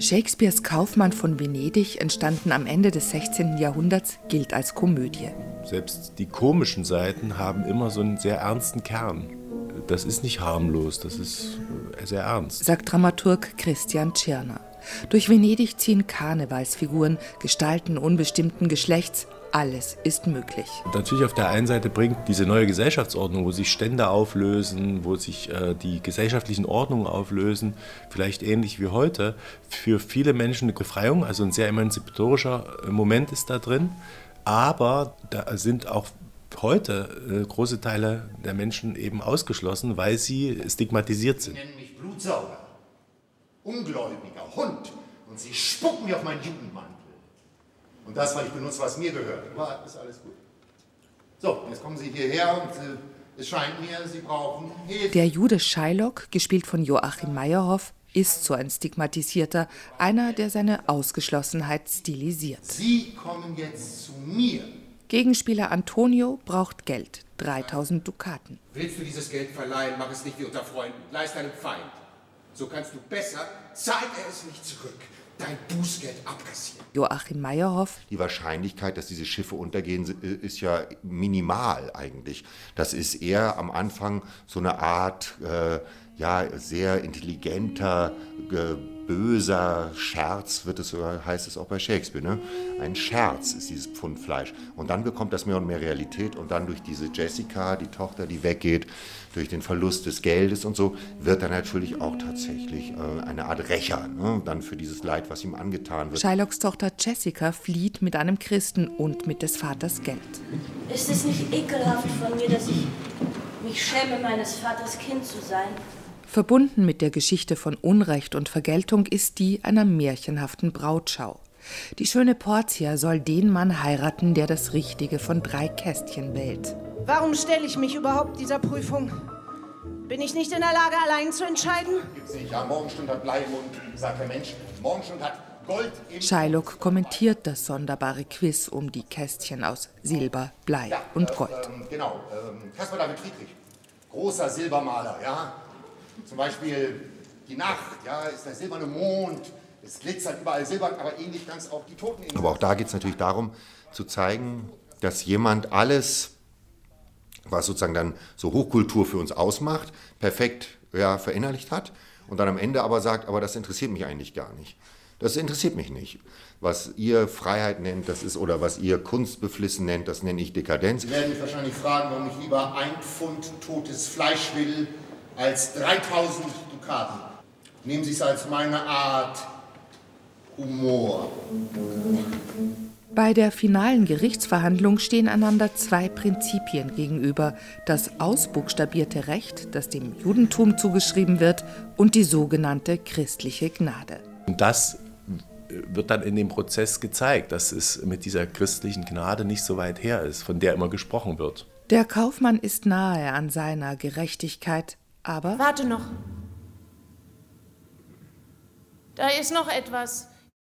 Shakespeares Kaufmann von Venedig, entstanden am Ende des 16. Jahrhunderts, gilt als Komödie. Selbst die komischen Seiten haben immer so einen sehr ernsten Kern. Das ist nicht harmlos, das ist äh, sehr ernst. Sagt Dramaturg Christian Tschirner. Durch Venedig ziehen Karnevalsfiguren, Gestalten unbestimmten Geschlechts, alles ist möglich. Natürlich auf der einen Seite bringt diese neue Gesellschaftsordnung, wo sich Stände auflösen, wo sich äh, die gesellschaftlichen Ordnungen auflösen, vielleicht ähnlich wie heute, für viele Menschen eine Befreiung, also ein sehr emanzipatorischer äh, Moment ist da drin. Aber da sind auch heute äh, große Teile der Menschen eben ausgeschlossen, weil sie stigmatisiert sind. Sie nennen mich Blutsauger, Ungläubiger, Hund und sie spucken mir auf meinen Judenmantel. Und das, weil ich benutze, was mir gehört. Aber ist alles gut. So, jetzt kommen Sie hierher und äh, es scheint mir, Sie brauchen Hilfe. Der Jude Shylock, gespielt von Joachim Meyerhoff, ist so ein Stigmatisierter, einer, der seine Ausgeschlossenheit stilisiert. Sie kommen jetzt zu mir. Gegenspieler Antonio braucht Geld, 3000 Dukaten. Willst du dieses Geld verleihen, mach es nicht wie unter Freunden. Leist einem Feind. So kannst du besser, zahlt er es nicht zurück, dein Bußgeld abkassieren. Joachim Meyerhoff. Die Wahrscheinlichkeit, dass diese Schiffe untergehen, ist ja minimal eigentlich. Das ist eher am Anfang so eine Art, äh, ja, sehr intelligenter, böser Scherz, wird es, heißt es auch bei Shakespeare. Ne? Ein Scherz ist dieses Pfund Fleisch. Und dann bekommt das mehr und mehr Realität. Und dann durch diese Jessica, die Tochter, die weggeht, durch den Verlust des Geldes und so, wird er natürlich auch tatsächlich äh, eine Art Rächer, ne? dann für dieses Leid, was ihm angetan wird. Shylocks Tochter Jessica flieht mit einem Christen und mit des Vaters Geld. Ist es nicht ekelhaft von mir, dass ich mich schäme, meines Vaters Kind zu sein? Verbunden mit der Geschichte von Unrecht und Vergeltung ist die einer märchenhaften Brautschau. Die schöne Portia soll den Mann heiraten, der das Richtige von drei Kästchen wählt. Warum stelle ich mich überhaupt dieser Prüfung? Bin ich nicht in der Lage, allein zu entscheiden? Gibt's nicht. Ja, Morgenstund hat Blei im Mund, sagt der Mensch. Morgenstund hat Gold im Shylock kommentiert das sonderbare Quiz um die Kästchen aus Silber, Blei Ja, und äh, Gold. Ähm, genau, ähm, Caspar David Friedrich, großer Silbermaler, ja. Zum Beispiel die Nacht, ja, ist der silberne Mond, es glitzert überall silbern, aber ähnlich ganz auch die Toteninsel. Aber auch da geht es natürlich darum, zu zeigen, dass jemand alles, was sozusagen dann so Hochkultur für uns ausmacht, perfekt ja, verinnerlicht hat und dann am Ende aber sagt, aber das interessiert mich eigentlich gar nicht. Das interessiert mich nicht. Was ihr Freiheit nennt, das ist, oder was ihr Kunstbeflissen nennt, das nenne ich Dekadenz. Sie werden mich wahrscheinlich fragen, warum ich lieber ein Pfund totes Fleisch will, als 3000 Dukaten. Nehmen Sie es als meine Art Humor. Bei der finalen Gerichtsverhandlung stehen einander zwei Prinzipien gegenüber: das ausbuchstabierte Recht, das dem Judentum zugeschrieben wird, und die sogenannte christliche Gnade. Und das wird dann in dem Prozess gezeigt, dass es mit dieser christlichen Gnade nicht so weit her ist, von der immer gesprochen wird. Der Kaufmann ist nahe an seiner Gerechtigkeit, aber Warte noch. Da ist noch etwas.